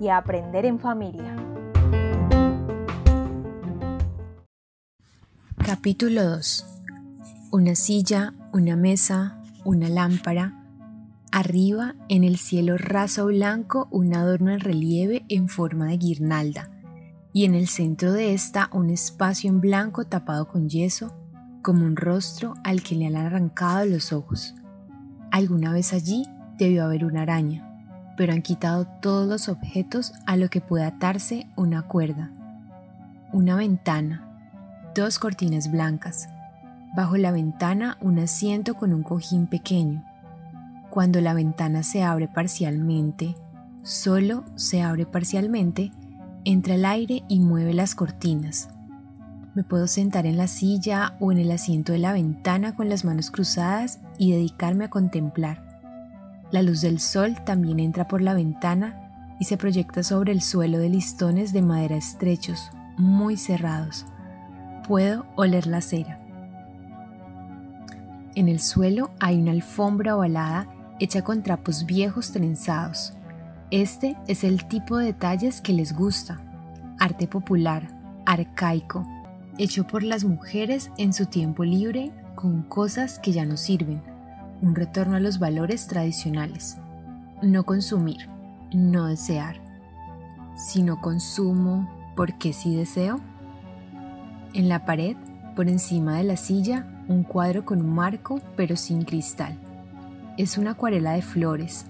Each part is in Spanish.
y aprender en familia. Capítulo 2. Una silla, una mesa, una lámpara. Arriba, en el cielo raso blanco, un adorno en relieve en forma de guirnalda. Y en el centro de esta, un espacio en blanco tapado con yeso como un rostro al que le han arrancado los ojos. Alguna vez allí debió haber una araña, pero han quitado todos los objetos a lo que puede atarse una cuerda. Una ventana, dos cortinas blancas, bajo la ventana un asiento con un cojín pequeño. Cuando la ventana se abre parcialmente, solo se abre parcialmente, entra el aire y mueve las cortinas. Me puedo sentar en la silla o en el asiento de la ventana con las manos cruzadas y dedicarme a contemplar. La luz del sol también entra por la ventana y se proyecta sobre el suelo de listones de madera estrechos, muy cerrados. Puedo oler la cera. En el suelo hay una alfombra ovalada hecha con trapos viejos trenzados. Este es el tipo de detalles que les gusta. Arte popular, arcaico, hecho por las mujeres en su tiempo libre con cosas que ya no sirven, un retorno a los valores tradicionales. No consumir, no desear. Si no consumo, ¿por qué sí deseo? En la pared, por encima de la silla, un cuadro con un marco pero sin cristal. Es una acuarela de flores,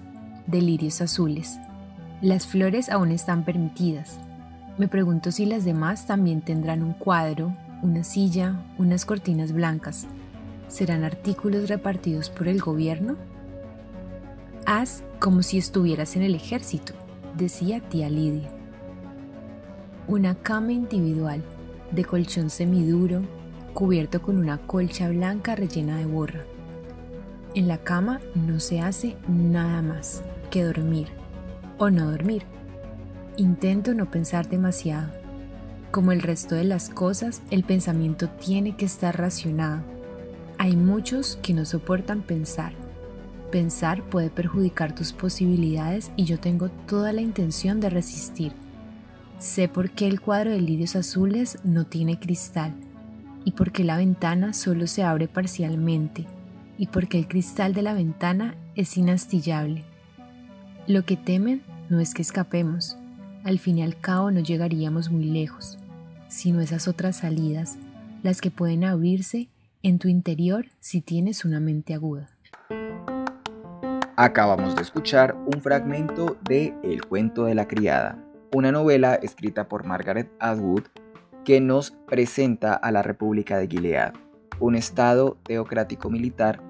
de lirios azules. Las flores aún están permitidas, me pregunto si las demás también tendrán un cuadro, una silla, unas cortinas blancas. ¿Serán artículos repartidos por el gobierno? Haz como si estuvieras en el ejército, decía tía Lidia. Una cama individual, de colchón semiduro, cubierto con una colcha blanca rellena de borra. En la cama no se hace nada más que dormir o no dormir. Intento no pensar demasiado. Como el resto de las cosas, el pensamiento tiene que estar racionado. Hay muchos que no soportan pensar. Pensar puede perjudicar tus posibilidades y yo tengo toda la intención de resistir. Sé por qué el cuadro de lirios azules no tiene cristal y por qué la ventana solo se abre parcialmente y por qué el cristal de la ventana es inastillable. Lo que temen no es que escapemos, al fin y al cabo no llegaríamos muy lejos, sino esas otras salidas, las que pueden abrirse en tu interior si tienes una mente aguda. Acabamos de escuchar un fragmento de El cuento de la criada, una novela escrita por Margaret Atwood que nos presenta a la República de Gilead, un estado teocrático militar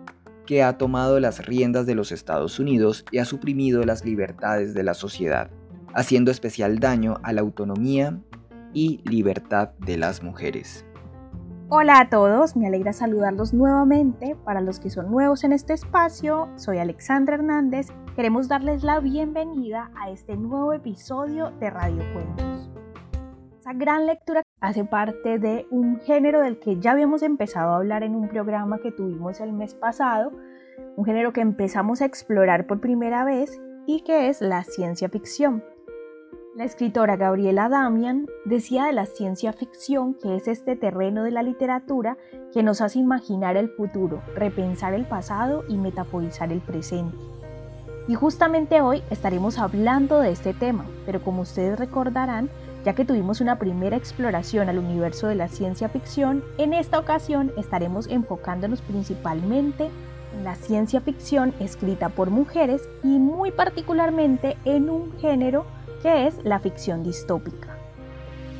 que ha tomado las riendas de los Estados Unidos y ha suprimido las libertades de la sociedad haciendo especial daño a la autonomía y libertad de las mujeres. Hola a todos, me alegra saludarlos nuevamente. Para los que son nuevos en este espacio, soy Alexandra Hernández. Queremos darles la bienvenida a este nuevo episodio de Radio Cuentos. Esa gran lectura hace parte de un género del que ya habíamos empezado a hablar en un programa que tuvimos el mes pasado, un género que empezamos a explorar por primera vez y que es la ciencia ficción. La escritora Gabriela Damian decía de la ciencia ficción que es este terreno de la literatura que nos hace imaginar el futuro, repensar el pasado y metaforizar el presente. Y justamente hoy estaremos hablando de este tema, pero como ustedes recordarán, ya que tuvimos una primera exploración al universo de la ciencia ficción, en esta ocasión estaremos enfocándonos principalmente en la ciencia ficción escrita por mujeres y muy particularmente en un género que es la ficción distópica.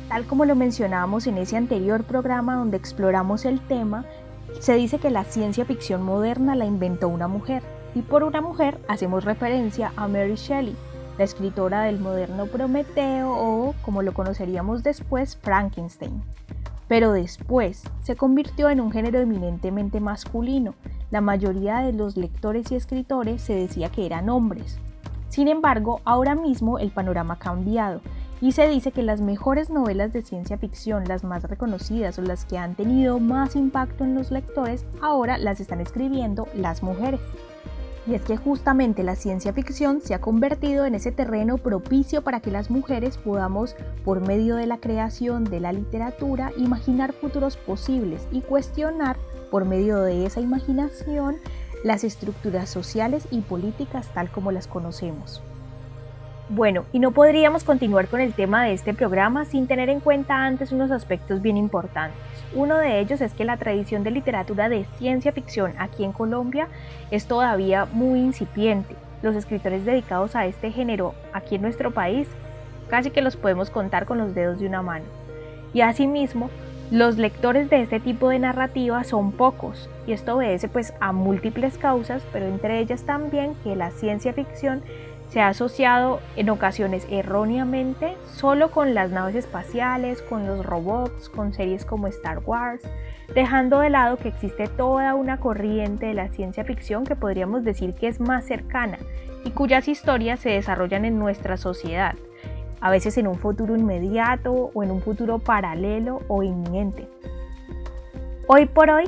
Tal como lo mencionábamos en ese anterior programa donde exploramos el tema, se dice que la ciencia ficción moderna la inventó una mujer, y por una mujer hacemos referencia a Mary Shelley, la escritora del moderno Prometeo o, como lo conoceríamos después, Frankenstein. Pero después se convirtió en un género eminentemente masculino. La mayoría de los lectores y escritores se decía que eran hombres. Sin embargo, ahora mismo el panorama ha cambiado y se dice que las mejores novelas de ciencia ficción, las más reconocidas o las que han tenido más impacto en los lectores, ahora las están escribiendo las mujeres. Y es que justamente la ciencia ficción se ha convertido en ese terreno propicio para que las mujeres podamos, por medio de la creación de la literatura, imaginar futuros posibles y cuestionar, por medio de esa imaginación, las estructuras sociales y políticas tal como las conocemos. Bueno, y no podríamos continuar con el tema de este programa sin tener en cuenta antes unos aspectos bien importantes. Uno de ellos es que la tradición de literatura de ciencia ficción aquí en Colombia es todavía muy incipiente. Los escritores dedicados a este género aquí en nuestro país casi que los podemos contar con los dedos de una mano. Y asimismo, los lectores de este tipo de narrativa son pocos, y esto obedece pues a múltiples causas, pero entre ellas también que la ciencia ficción se ha asociado en ocasiones erróneamente solo con las naves espaciales, con los robots, con series como Star Wars, dejando de lado que existe toda una corriente de la ciencia ficción que podríamos decir que es más cercana y cuyas historias se desarrollan en nuestra sociedad, a veces en un futuro inmediato o en un futuro paralelo o inminente. Hoy por hoy,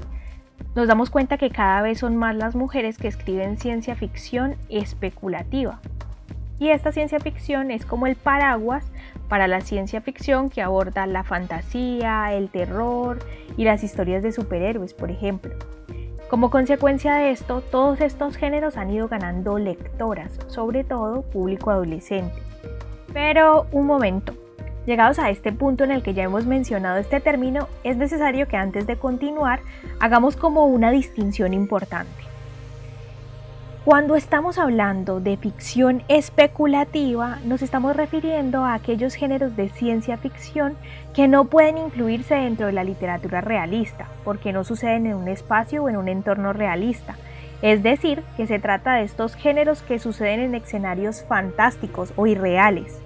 nos damos cuenta que cada vez son más las mujeres que escriben ciencia ficción especulativa, y esta ciencia ficción es como el paraguas para la ciencia ficción que aborda la fantasía, el terror y las historias de superhéroes, por ejemplo. Como consecuencia de esto, todos estos géneros han ido ganando lectoras, sobre todo público adolescente. Pero un momento, llegados a este punto en el que ya hemos mencionado este término, es necesario que antes de continuar hagamos como una distinción importante. Cuando estamos hablando de ficción especulativa, nos estamos refiriendo a aquellos géneros de ciencia ficción que no pueden incluirse dentro de la literatura realista, porque no suceden en un espacio o en un entorno realista. Es decir, que se trata de estos géneros que suceden en escenarios fantásticos o irreales.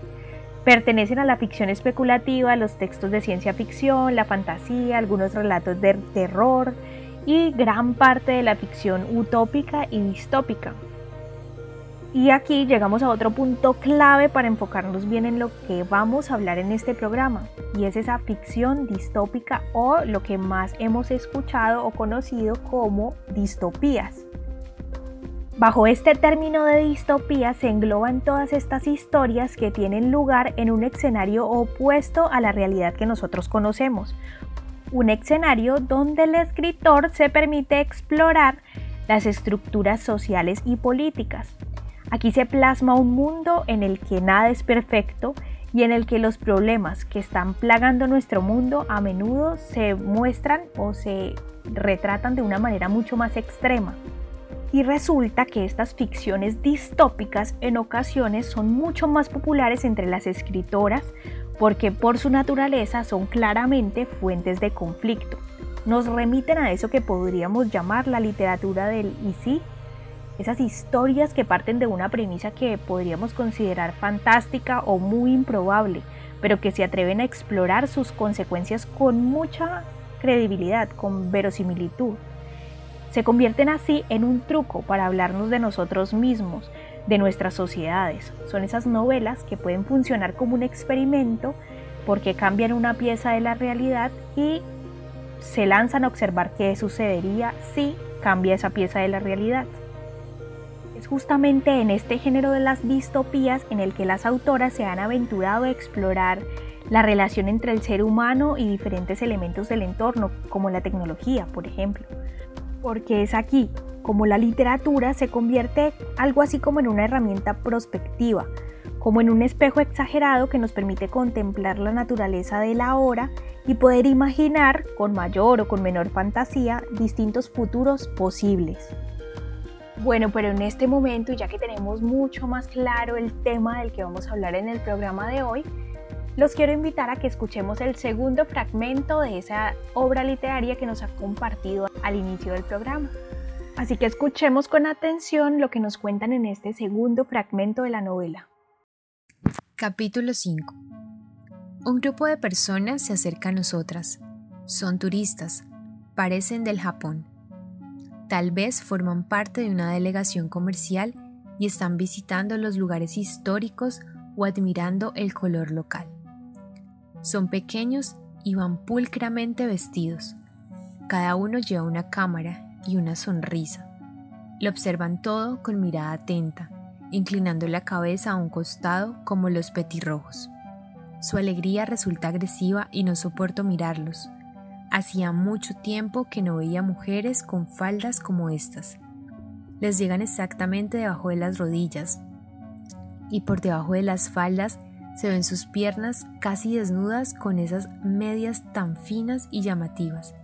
Pertenecen a la ficción especulativa, los textos de ciencia ficción, la fantasía, algunos relatos de terror, y gran parte de la ficción utópica y distópica. Y aquí llegamos a otro punto clave para enfocarnos bien en lo que vamos a hablar en este programa, y es esa ficción distópica o lo que más hemos escuchado o conocido como distopías. Bajo este término de distopía se engloban todas estas historias que tienen lugar en un escenario opuesto a la realidad que nosotros conocemos, un escenario donde el escritor se permite explorar las estructuras sociales y políticas. Aquí se plasma un mundo en el que nada es perfecto y en el que los problemas que están plagando nuestro mundo a menudo se muestran o se retratan de una manera mucho más extrema. Y resulta que estas ficciones distópicas en ocasiones son mucho más populares entre las escritoras porque por su naturaleza son claramente fuentes de conflicto. Nos remiten a eso que podríamos llamar la literatura del y sí, esas historias que parten de una premisa que podríamos considerar fantástica o muy improbable, pero que se atreven a explorar sus consecuencias con mucha credibilidad, con verosimilitud. Se convierten así en un truco para hablarnos de nosotros mismos, de nuestras sociedades. Son esas novelas que pueden funcionar como un experimento porque cambian una pieza de la realidad y se lanzan a observar qué sucedería si cambia esa pieza de la realidad. Es justamente en este género de las distopías en el que las autoras se han aventurado a explorar la relación entre el ser humano y diferentes elementos del entorno, como la tecnología, por ejemplo. Porque es aquí, como la literatura se convierte algo así como en una herramienta prospectiva, como en un espejo exagerado que nos permite contemplar la naturaleza de la hora y poder imaginar con mayor o con menor fantasía distintos futuros posibles. Bueno, pero en este momento, ya que tenemos mucho más claro el tema del que vamos a hablar en el programa de hoy, los quiero invitar a que escuchemos el segundo fragmento de esa obra literaria que nos ha compartido al inicio del programa. Así que escuchemos con atención lo que nos cuentan en este segundo fragmento de la novela. Capítulo 5 Un grupo de personas se acerca a nosotras. Son turistas, parecen del Japón. Tal vez forman parte de una delegación comercial y están visitando los lugares históricos o admirando el color local. Son pequeños y van pulcramente vestidos. Cada uno lleva una cámara y una sonrisa. Lo observan todo con mirada atenta inclinando la cabeza a un costado como los petirrojos. Su alegría resulta agresiva y no soporto mirarlos. Hacía mucho tiempo que no veía mujeres con faldas como estas. Les llegan exactamente debajo de las rodillas y por debajo de las faldas se ven sus piernas casi desnudas con esas medias tan finas y llamativas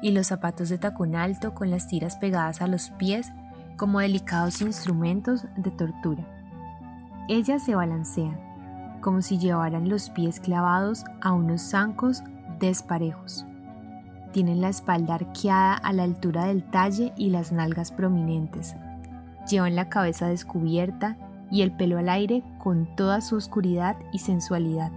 y los zapatos de tacón alto con las tiras pegadas a los pies como delicados instrumentos de tortura. Ellas se balancean, como si llevaran los pies clavados a unos zancos desparejos. Tienen la espalda arqueada a la altura del talle y las nalgas prominentes. Llevan la cabeza descubierta y el pelo al aire con toda su oscuridad y sensualidad.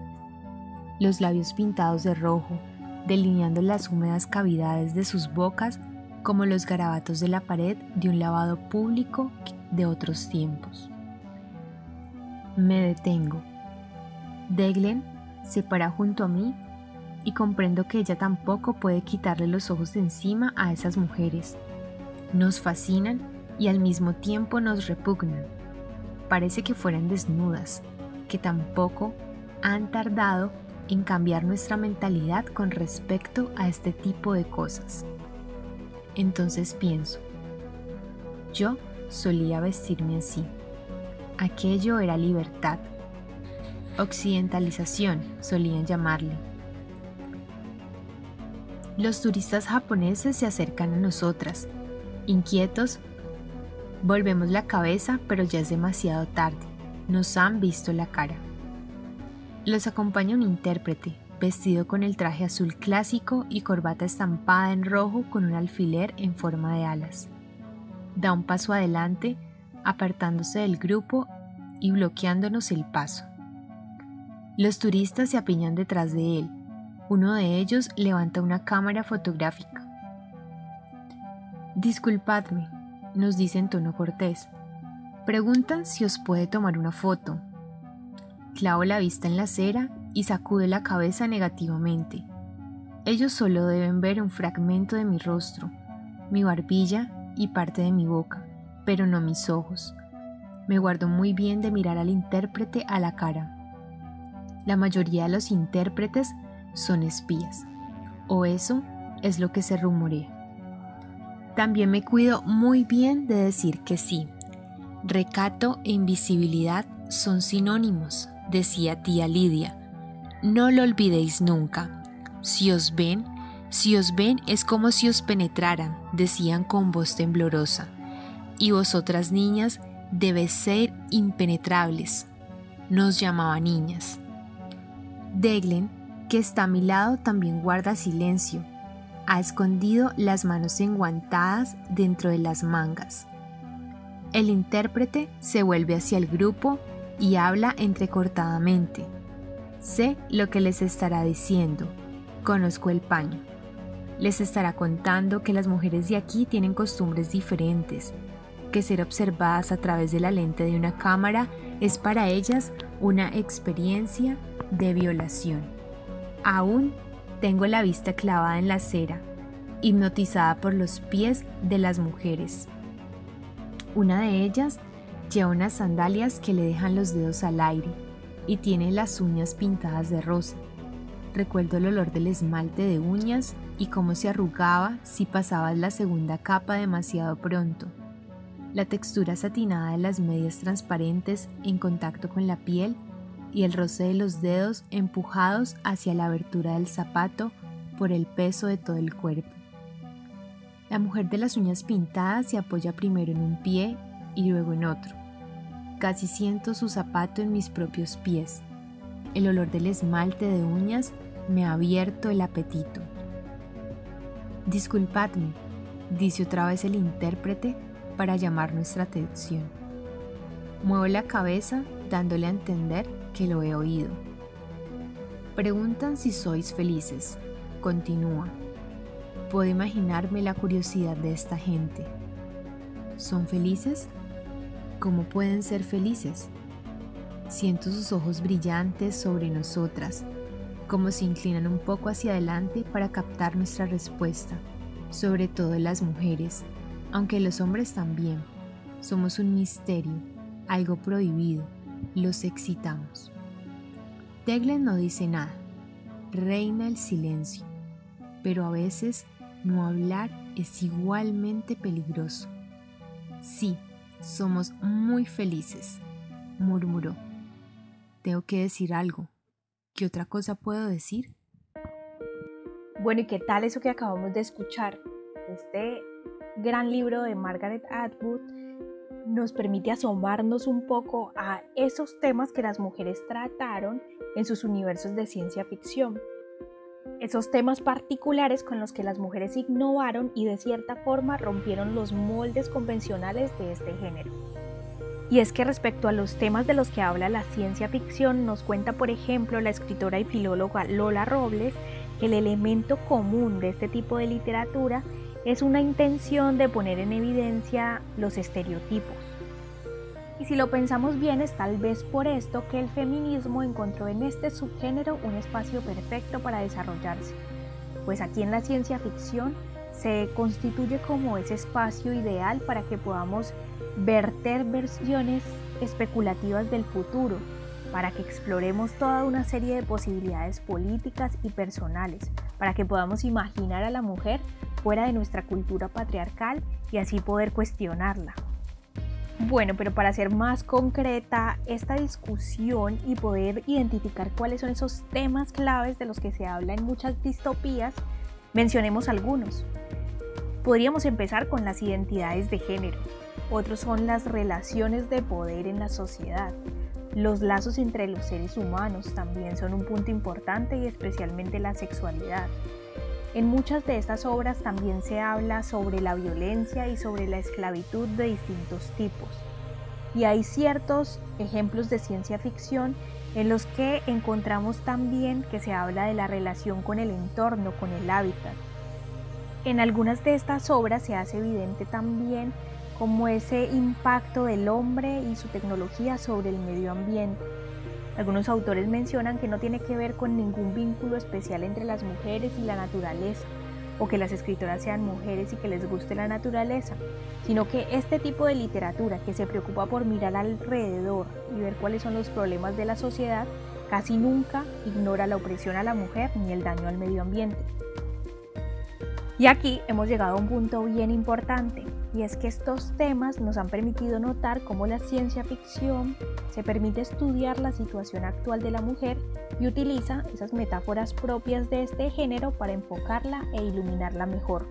Los labios pintados de rojo, delineando las húmedas cavidades de sus bocas como los garabatos de la pared de un lavado público de otros tiempos. Me detengo. Deglen se para junto a mí y comprendo que ella tampoco puede quitarle los ojos de encima a esas mujeres. Nos fascinan y al mismo tiempo nos repugnan. Parece que fueran desnudas, que tampoco han tardado en cambiar nuestra mentalidad con respecto a este tipo de cosas. Entonces pienso, yo solía vestirme así. Aquello era libertad. Occidentalización solían llamarle. Los turistas japoneses se acercan a nosotras. Inquietos, volvemos la cabeza, pero ya es demasiado tarde. Nos han visto la cara. Los acompaña un intérprete, vestido con el traje azul clásico y corbata estampada en rojo con un alfiler en forma de alas. Da un paso adelante, apartándose del grupo y bloqueándonos el paso. Los turistas se apiñan detrás de él. Uno de ellos levanta una cámara fotográfica. Disculpadme, nos dice en tono cortés. Preguntan si os puede tomar una foto. Clavo la vista en la acera y sacude la cabeza negativamente. Ellos solo deben ver un fragmento de mi rostro, mi barbilla y parte de mi boca, pero no mis ojos. Me guardo muy bien de mirar al intérprete a la cara. La mayoría de los intérpretes son espías, o eso es lo que se rumorea. También me cuido muy bien de decir que sí. Recato e invisibilidad son sinónimos, decía tía Lidia, no lo olvidéis nunca. Si os ven, si os ven es como si os penetraran, decían con voz temblorosa. Y vosotras niñas debéis ser impenetrables. Nos llamaba niñas. Deglen, que está a mi lado, también guarda silencio. Ha escondido las manos enguantadas dentro de las mangas. El intérprete se vuelve hacia el grupo y habla entrecortadamente. Sé lo que les estará diciendo. Conozco el paño. Les estará contando que las mujeres de aquí tienen costumbres diferentes, que ser observadas a través de la lente de una cámara es para ellas una experiencia de violación. Aún tengo la vista clavada en la acera, hipnotizada por los pies de las mujeres. Una de ellas lleva unas sandalias que le dejan los dedos al aire y tiene las uñas pintadas de rosa. Recuerdo el olor del esmalte de uñas y cómo se arrugaba si pasabas la segunda capa demasiado pronto. La textura satinada de las medias transparentes en contacto con la piel y el roce de los dedos empujados hacia la abertura del zapato por el peso de todo el cuerpo. La mujer de las uñas pintadas se apoya primero en un pie y luego en otro. Casi siento su zapato en mis propios pies. El olor del esmalte de uñas me ha abierto el apetito. Disculpadme, dice otra vez el intérprete para llamar nuestra atención. Muevo la cabeza dándole a entender que lo he oído. Preguntan si sois felices. Continúa. Puedo imaginarme la curiosidad de esta gente. ¿Son felices? ¿Cómo pueden ser felices? Siento sus ojos brillantes sobre nosotras, como se inclinan un poco hacia adelante para captar nuestra respuesta, sobre todo las mujeres, aunque los hombres también. Somos un misterio, algo prohibido, los excitamos. Teglen no dice nada, reina el silencio, pero a veces no hablar es igualmente peligroso. Sí, somos muy felices, murmuró. Tengo que decir algo. ¿Qué otra cosa puedo decir? Bueno, ¿y qué tal eso que acabamos de escuchar? Este gran libro de Margaret Atwood nos permite asomarnos un poco a esos temas que las mujeres trataron en sus universos de ciencia ficción. Esos temas particulares con los que las mujeres innovaron y de cierta forma rompieron los moldes convencionales de este género. Y es que respecto a los temas de los que habla la ciencia ficción, nos cuenta por ejemplo la escritora y filóloga Lola Robles que el elemento común de este tipo de literatura es una intención de poner en evidencia los estereotipos. Y si lo pensamos bien, es tal vez por esto que el feminismo encontró en este subgénero un espacio perfecto para desarrollarse, pues aquí en la ciencia ficción se constituye como ese espacio ideal para que podamos verter versiones especulativas del futuro, para que exploremos toda una serie de posibilidades políticas y personales, para que podamos imaginar a la mujer fuera de nuestra cultura patriarcal y así poder cuestionarla. Bueno, pero para ser más concreta esta discusión y poder identificar cuáles son esos temas claves de los que se habla en muchas distopías, mencionemos algunos. Podríamos empezar con las identidades de género, otros son las relaciones de poder en la sociedad. Los lazos entre los seres humanos también son un punto importante y especialmente la sexualidad. En muchas de estas obras también se habla sobre la violencia y sobre la esclavitud de distintos tipos. Y hay ciertos ejemplos de ciencia ficción en los que encontramos también que se habla de la relación con el entorno, con el hábitat. En algunas de estas obras se hace evidente también como ese impacto del hombre y su tecnología sobre el medio ambiente. Algunos autores mencionan que no tiene que ver con ningún vínculo especial entre las mujeres y la naturaleza, o que las escritoras sean mujeres y que les guste la naturaleza, sino que este tipo de literatura que se preocupa por mirar alrededor y ver cuáles son los problemas de la sociedad, casi nunca ignora la opresión a la mujer ni el daño al medio ambiente. Y aquí hemos llegado a un punto bien importante, y es que estos temas nos han permitido notar cómo la ciencia ficción se permite estudiar la situación actual de la mujer y utiliza esas metáforas propias de este género para enfocarla e iluminarla mejor.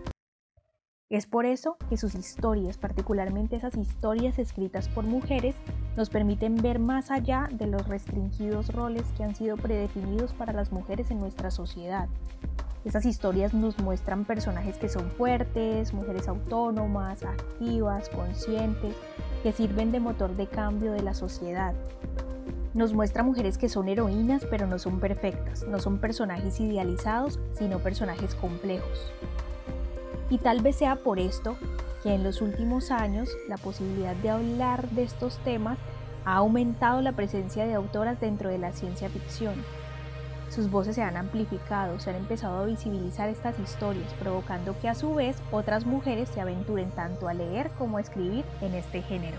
Es por eso que sus historias, particularmente esas historias escritas por mujeres, nos permiten ver más allá de los restringidos roles que han sido predefinidos para las mujeres en nuestra sociedad estas historias nos muestran personajes que son fuertes, mujeres autónomas, activas, conscientes, que sirven de motor de cambio de la sociedad. Nos muestra mujeres que son heroínas pero no son perfectas, no son personajes idealizados, sino personajes complejos. Y tal vez sea por esto que en los últimos años la posibilidad de hablar de estos temas ha aumentado la presencia de autoras dentro de la ciencia ficción sus voces se han amplificado, se han empezado a visibilizar estas historias, provocando que a su vez otras mujeres se aventuren tanto a leer como a escribir en este género.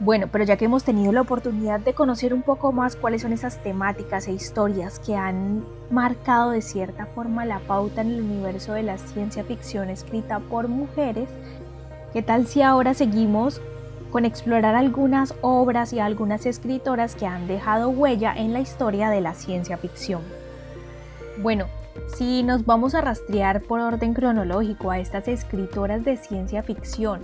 Bueno, pero ya que hemos tenido la oportunidad de conocer un poco más cuáles son esas temáticas e historias que han marcado de cierta forma la pauta en el universo de la ciencia ficción escrita por mujeres, ¿qué tal si ahora seguimos con explorar algunas obras y algunas escritoras que han dejado huella en la historia de la ciencia ficción. Bueno, si nos vamos a rastrear por orden cronológico a estas escritoras de ciencia ficción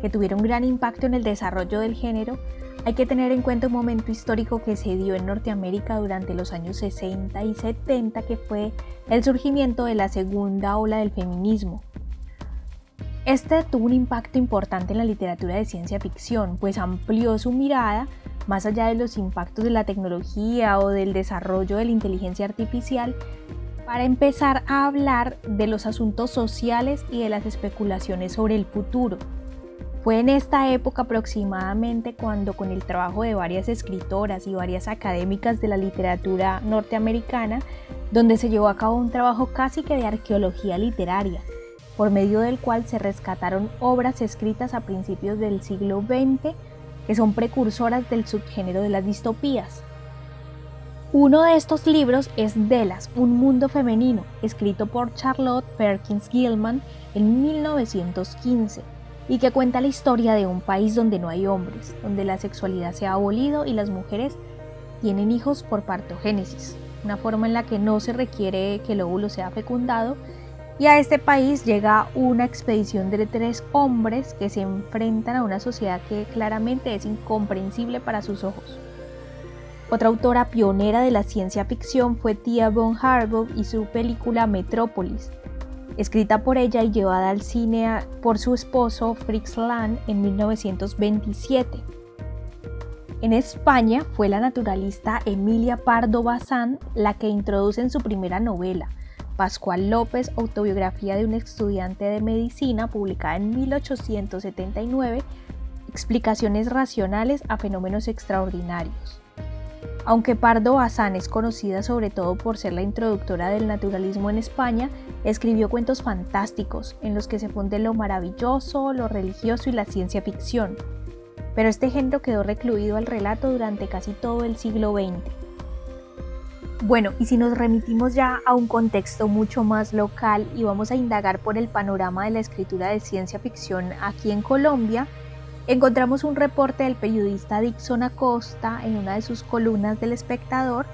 que tuvieron gran impacto en el desarrollo del género, hay que tener en cuenta un momento histórico que se dio en Norteamérica durante los años 60 y 70, que fue el surgimiento de la segunda ola del feminismo, este tuvo un impacto importante en la literatura de ciencia ficción, pues amplió su mirada más allá de los impactos de la tecnología o del desarrollo de la inteligencia artificial, para empezar a hablar de los asuntos sociales y de las especulaciones sobre el futuro. Fue en esta época aproximadamente cuando con el trabajo de varias escritoras y varias académicas de la literatura norteamericana, donde se llevó a cabo un trabajo casi que de arqueología literaria, por medio del cual se rescataron obras escritas a principios del siglo XX que son precursoras del subgénero de las distopías. Uno de estos libros es Delas, un mundo femenino, escrito por Charlotte Perkins Gilman en 1915 y que cuenta la historia de un país donde no hay hombres, donde la sexualidad se ha abolido y las mujeres tienen hijos por partogénesis, una forma en la que no se requiere que el óvulo sea fecundado y a este país llega una expedición de tres hombres que se enfrentan a una sociedad que claramente es incomprensible para sus ojos. Otra autora pionera de la ciencia ficción fue Tia Von Harbaugh y su película Metrópolis, escrita por ella y llevada al cine por su esposo Fritz Lang en 1927. En España fue la naturalista Emilia Pardo Bazán la que introduce en su primera novela, Pascual López, autobiografía de un estudiante de medicina, publicada en 1879, explicaciones racionales a fenómenos extraordinarios. Aunque Pardo Bazán es conocida sobre todo por ser la introductora del naturalismo en España, escribió cuentos fantásticos en los que se funde lo maravilloso, lo religioso y la ciencia ficción. Pero este género quedó recluido al relato durante casi todo el siglo XX. Bueno, y si nos remitimos ya a un contexto mucho más local y vamos a indagar por el panorama de la escritura de ciencia ficción aquí en Colombia, encontramos un reporte del periodista Dixon Acosta en una de sus columnas del espectador,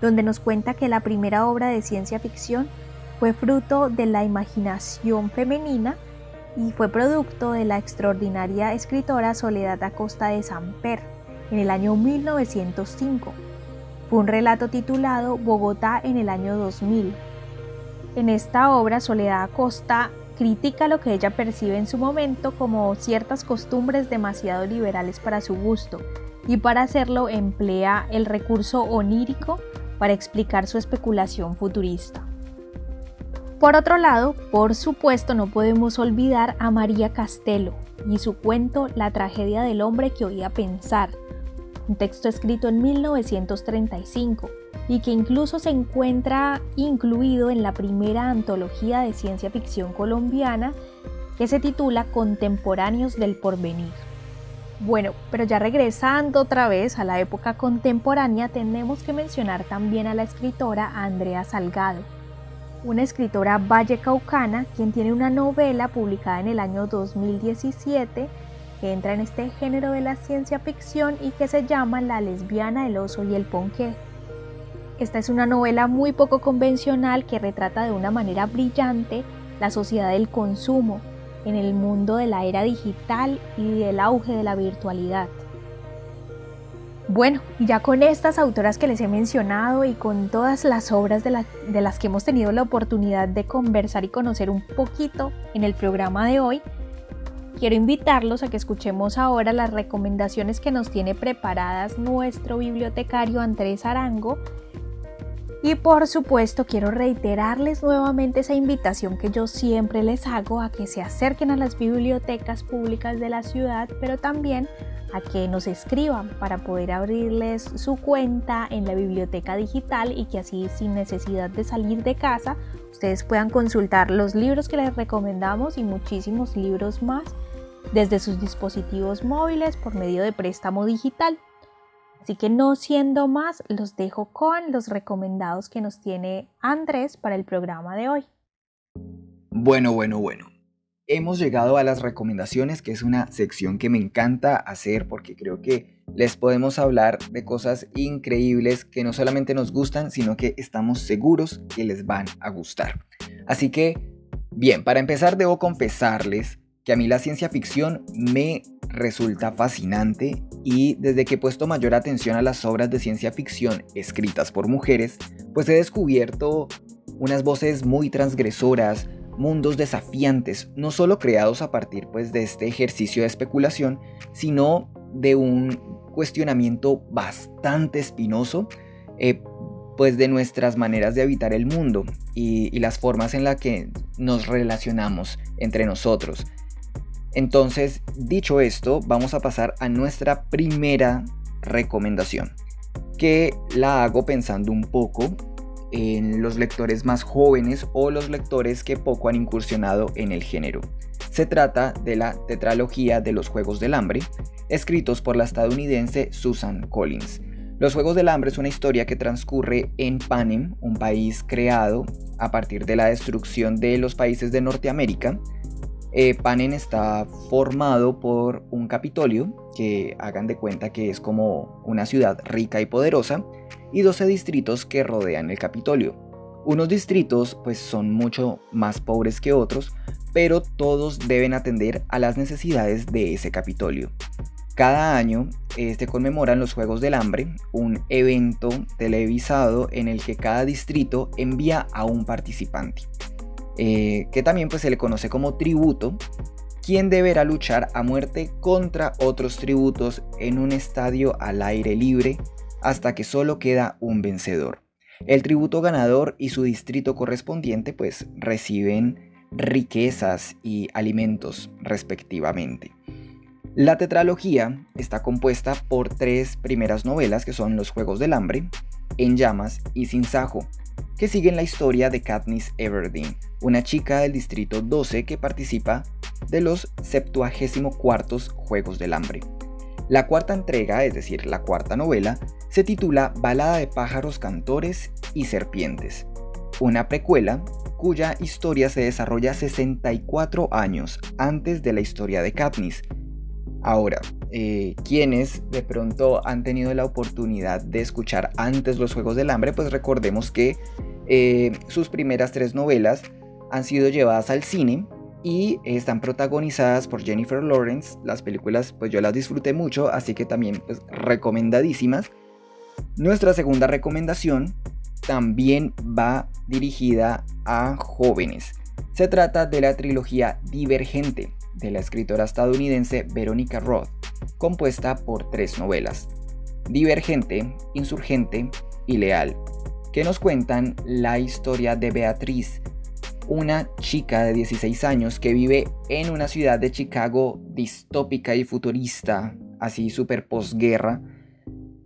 donde nos cuenta que la primera obra de ciencia ficción fue fruto de la imaginación femenina y fue producto de la extraordinaria escritora Soledad Acosta de Samper en el año 1905 fue un relato titulado Bogotá en el año 2000. En esta obra, Soledad Acosta critica lo que ella percibe en su momento como ciertas costumbres demasiado liberales para su gusto, y para hacerlo emplea el recurso onírico para explicar su especulación futurista. Por otro lado, por supuesto no podemos olvidar a María Castelo y su cuento La tragedia del hombre que oía pensar, un texto escrito en 1935 y que incluso se encuentra incluido en la primera antología de ciencia ficción colombiana que se titula Contemporáneos del Porvenir. Bueno, pero ya regresando otra vez a la época contemporánea, tenemos que mencionar también a la escritora Andrea Salgado, una escritora vallecaucana quien tiene una novela publicada en el año 2017 que entra en este género de la ciencia ficción y que se llama La lesbiana, el oso y el ponqué. Esta es una novela muy poco convencional que retrata de una manera brillante la sociedad del consumo en el mundo de la era digital y del auge de la virtualidad. Bueno, ya con estas autoras que les he mencionado y con todas las obras de, de, las que hemos tenido la oportunidad de conversar y conocer un poquito en el programa de hoy, Quiero invitarlos a que escuchemos ahora las recomendaciones que nos tiene preparadas nuestro bibliotecario Andrés Arango. Y por supuesto quiero reiterarles nuevamente esa invitación que yo siempre les hago a que se acerquen a las bibliotecas públicas de la ciudad, pero también a que nos escriban para poder abrirles su cuenta en la biblioteca digital y que así sin necesidad de salir de casa ustedes puedan consultar los libros que les recomendamos y muchísimos libros más desde sus dispositivos móviles por medio de préstamo digital. Así que no siendo más, los dejo con los recomendados que nos tiene Andrés para el programa de hoy. Bueno, bueno, bueno. Hemos llegado a las recomendaciones, que es una sección que me encanta hacer porque creo que les podemos hablar de cosas increíbles que no solamente nos gustan, sino que estamos seguros que les van a gustar. Así que, bien, para empezar debo confesarles que a mí la ciencia ficción me resulta fascinante y desde que he puesto mayor atención a las obras de ciencia ficción escritas por mujeres, pues he descubierto unas voces muy transgresoras, mundos desafiantes, no solo creados a partir pues de este ejercicio de especulación, sino de un cuestionamiento bastante espinoso eh, pues de nuestras maneras de habitar el mundo y, las formas en las que nos relacionamos entre nosotros. Entonces, dicho esto, vamos a pasar a nuestra primera recomendación, que la hago pensando un poco en los lectores más jóvenes o los lectores que poco han incursionado en el género. Se trata de la tetralogía de los Juegos del Hambre, escritos por la estadounidense Susan Collins. Los Juegos del Hambre es una historia que transcurre en Panem, un país creado a partir de la destrucción de los países de Norteamérica. Eh, Panem está formado por un Capitolio, que hagan de cuenta que es como una ciudad rica y poderosa, y 12 distritos que rodean el Capitolio. Unos distritos pues son mucho más pobres que otros, pero todos deben atender a las necesidades de ese Capitolio. Cada año se este, conmemoran los Juegos del Hambre, un evento televisado en el que cada distrito envía a un participante, eh, que también pues, se le conoce como tributo, quien deberá luchar a muerte contra otros tributos en un estadio al aire libre hasta que solo queda un vencedor. El tributo ganador y su distrito correspondiente pues reciben riquezas y alimentos respectivamente. La tetralogía está compuesta por tres primeras novelas que son Los Juegos del Hambre, En Llamas y Sin Sajo, que siguen la historia de Katniss Everdeen, una chica del Distrito 12 que participa de los 74 Juegos del Hambre. La cuarta entrega, es decir, la cuarta novela, se titula Balada de pájaros, cantores y serpientes, una precuela cuya historia se desarrolla 64 años antes de la historia de Katniss, Ahora, eh, quienes de pronto han tenido la oportunidad de escuchar antes los Juegos del Hambre, pues recordemos que eh, sus primeras tres novelas han sido llevadas al cine y están protagonizadas por Jennifer Lawrence. Las películas pues yo las disfruté mucho, así que también pues recomendadísimas. Nuestra segunda recomendación también va dirigida a jóvenes. Se trata de la trilogía Divergente, de la escritora estadounidense Veronica Roth, compuesta por tres novelas, Divergente, Insurgente y Leal, que nos cuentan la historia de Beatriz, una chica de 16 años que vive en una ciudad de Chicago distópica y futurista, así super posguerra.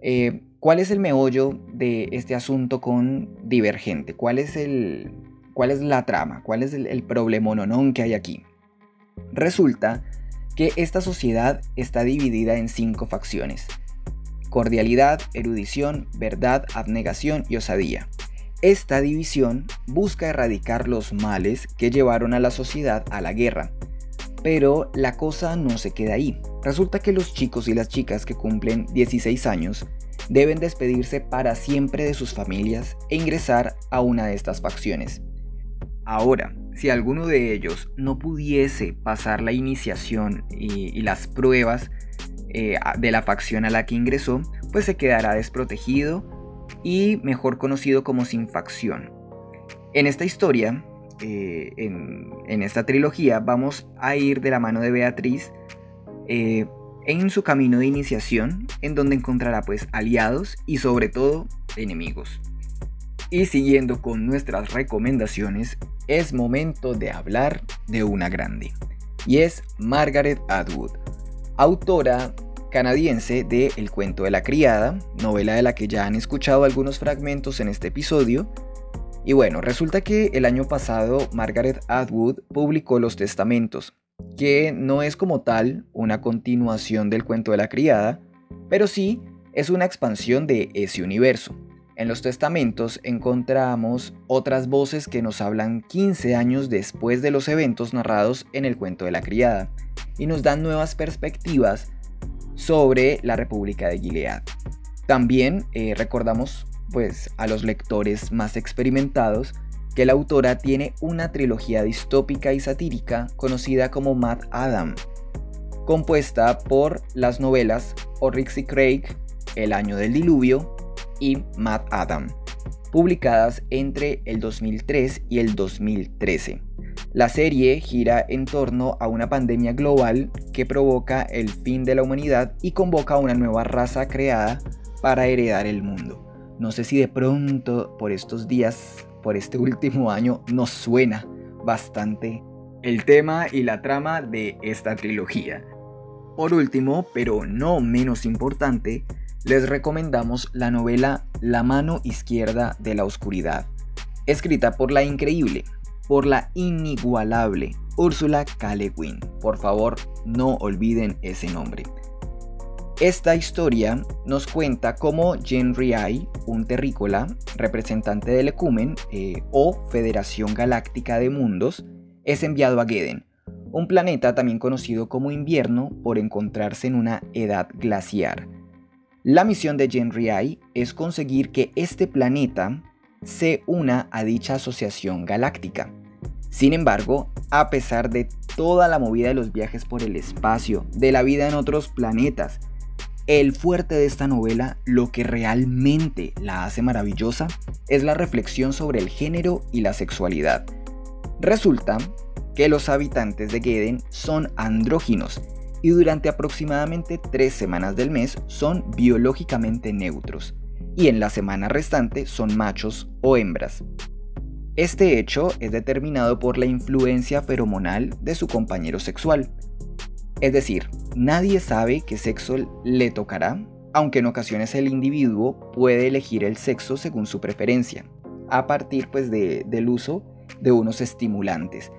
Eh, ¿Cuál es el meollo de este asunto con Divergente? ¿Cuál es, el, cuál es la trama? ¿Cuál es el, el problema que hay aquí? Resulta que esta sociedad está dividida en cinco facciones. Cordialidad, erudición, verdad, abnegación y osadía. Esta división busca erradicar los males que llevaron a la sociedad a la guerra. Pero la cosa no se queda ahí. Resulta que los chicos y las chicas que cumplen 16 años deben despedirse para siempre de sus familias e ingresar a una de estas facciones. Ahora, si alguno de ellos no pudiese pasar la iniciación y, las pruebas eh, de la facción a la que ingresó, pues se quedará desprotegido y mejor conocido como sin facción. En esta historia, eh, en, esta trilogía, vamos a ir de la mano de Beatriz eh, en su camino de iniciación, en donde encontrará pues aliados y sobre todo enemigos. Y siguiendo con nuestras recomendaciones, es momento de hablar de una grande. Y es Margaret Atwood, autora canadiense de El cuento de la criada, novela de la que ya han escuchado algunos fragmentos en este episodio. Y bueno, resulta que el año pasado Margaret Atwood publicó Los Testamentos, que no es como tal una continuación del cuento de la criada, pero sí es una expansión de ese universo. En los testamentos encontramos otras voces que nos hablan 15 años después de los eventos narrados en el cuento de la criada y nos dan nuevas perspectivas sobre la República de Gilead. También eh, recordamos pues a los lectores más experimentados que la autora tiene una trilogía distópica y satírica conocida como Mad Adam, compuesta por las novelas Oryx y Craig, El año del diluvio y Mad Adam, publicadas entre el 2003 y el 2013. La serie gira en torno a una pandemia global que provoca el fin de la humanidad y convoca a una nueva raza creada para heredar el mundo. No sé si de pronto por estos días, por este último año, nos suena bastante el tema y la trama de esta trilogía. Por último, pero no menos importante, les recomendamos la novela La mano izquierda de la oscuridad, escrita por la increíble, por la inigualable Úrsula K. Por favor, no olviden ese nombre. Esta historia nos cuenta cómo Jen Riai, un terrícola, representante del Ecumen eh, o Federación Galáctica de Mundos, es enviado a Geden, un planeta también conocido como invierno por encontrarse en una edad glaciar. La misión de Jen Riai es conseguir que este planeta se una a dicha asociación galáctica. Sin embargo, a pesar de toda la movida de los viajes por el espacio, de la vida en otros planetas, el fuerte de esta novela, lo que realmente la hace maravillosa, es la reflexión sobre el género y la sexualidad. Resulta que los habitantes de Geden son andróginos y durante aproximadamente tres semanas del mes son biológicamente neutros, y en la semana restante son machos o hembras. Este hecho es determinado por la influencia feromonal de su compañero sexual, es decir, nadie sabe qué sexo le tocará, aunque en ocasiones el individuo puede elegir el sexo según su preferencia, a partir pues del uso de unos estimulantes.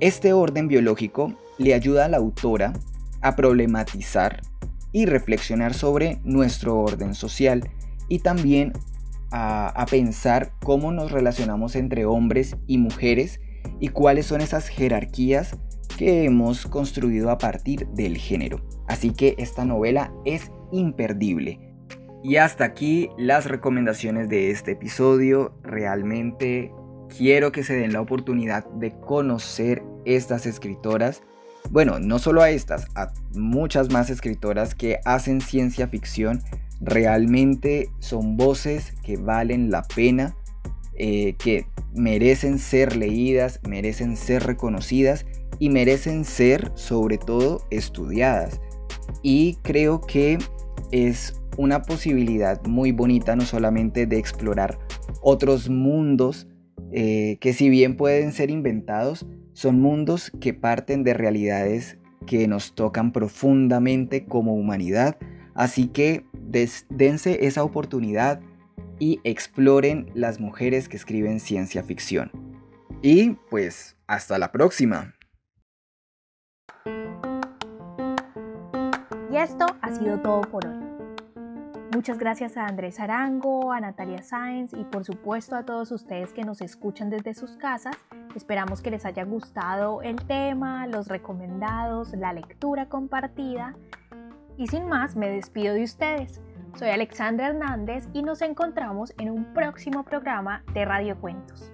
Este orden biológico le ayuda a la autora a problematizar y reflexionar sobre nuestro orden social y también a, a, pensar cómo nos relacionamos entre hombres y mujeres y cuáles son esas jerarquías que hemos construido a partir del género. Así que esta novela es imperdible. Y hasta aquí las recomendaciones de este episodio. Realmente quiero que se den la oportunidad de conocer estas escritoras. Bueno, no solo a estas, a muchas más escritoras que hacen ciencia ficción. Realmente son voces que valen la pena, eh, que merecen ser leídas, merecen ser reconocidas y merecen ser sobre todo estudiadas. Y creo que es una posibilidad muy bonita no solamente de explorar otros mundos eh, que si bien pueden ser inventados, son mundos que parten de realidades que nos tocan profundamente como humanidad. Así que dense esa oportunidad y exploren las mujeres que escriben ciencia ficción. Y pues hasta la próxima. Y esto ha sido todo por hoy. Muchas gracias a Andrés Arango, a Natalia Sáenz y por supuesto a todos ustedes que nos escuchan desde sus casas. Esperamos que les haya gustado el tema, los recomendados, la lectura compartida. Y sin más, me despido de ustedes. Soy Alexandra Hernández y nos encontramos en un próximo programa de Radio Cuentos.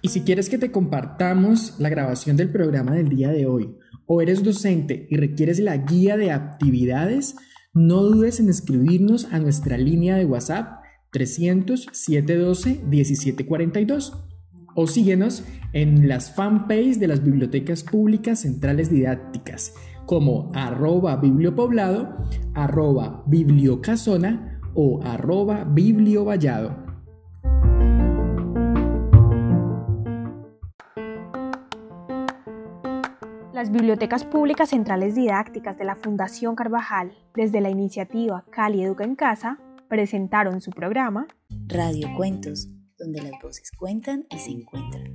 Y si quieres que te compartamos la grabación del programa del día de hoy, o eres docente y requieres la guía de actividades, no dudes en escribirnos a nuestra línea de WhatsApp 300 712 1742 o síguenos en las fanpages de las bibliotecas públicas centrales didácticas como arroba bibliopoblado, arroba bibliocasona o arroba bibliovallado. Las bibliotecas públicas centrales didácticas de la Fundación Carvajal, desde la iniciativa Cali Educa en Casa, presentaron su programa Radio Cuentos, donde las voces cuentan y se encuentran.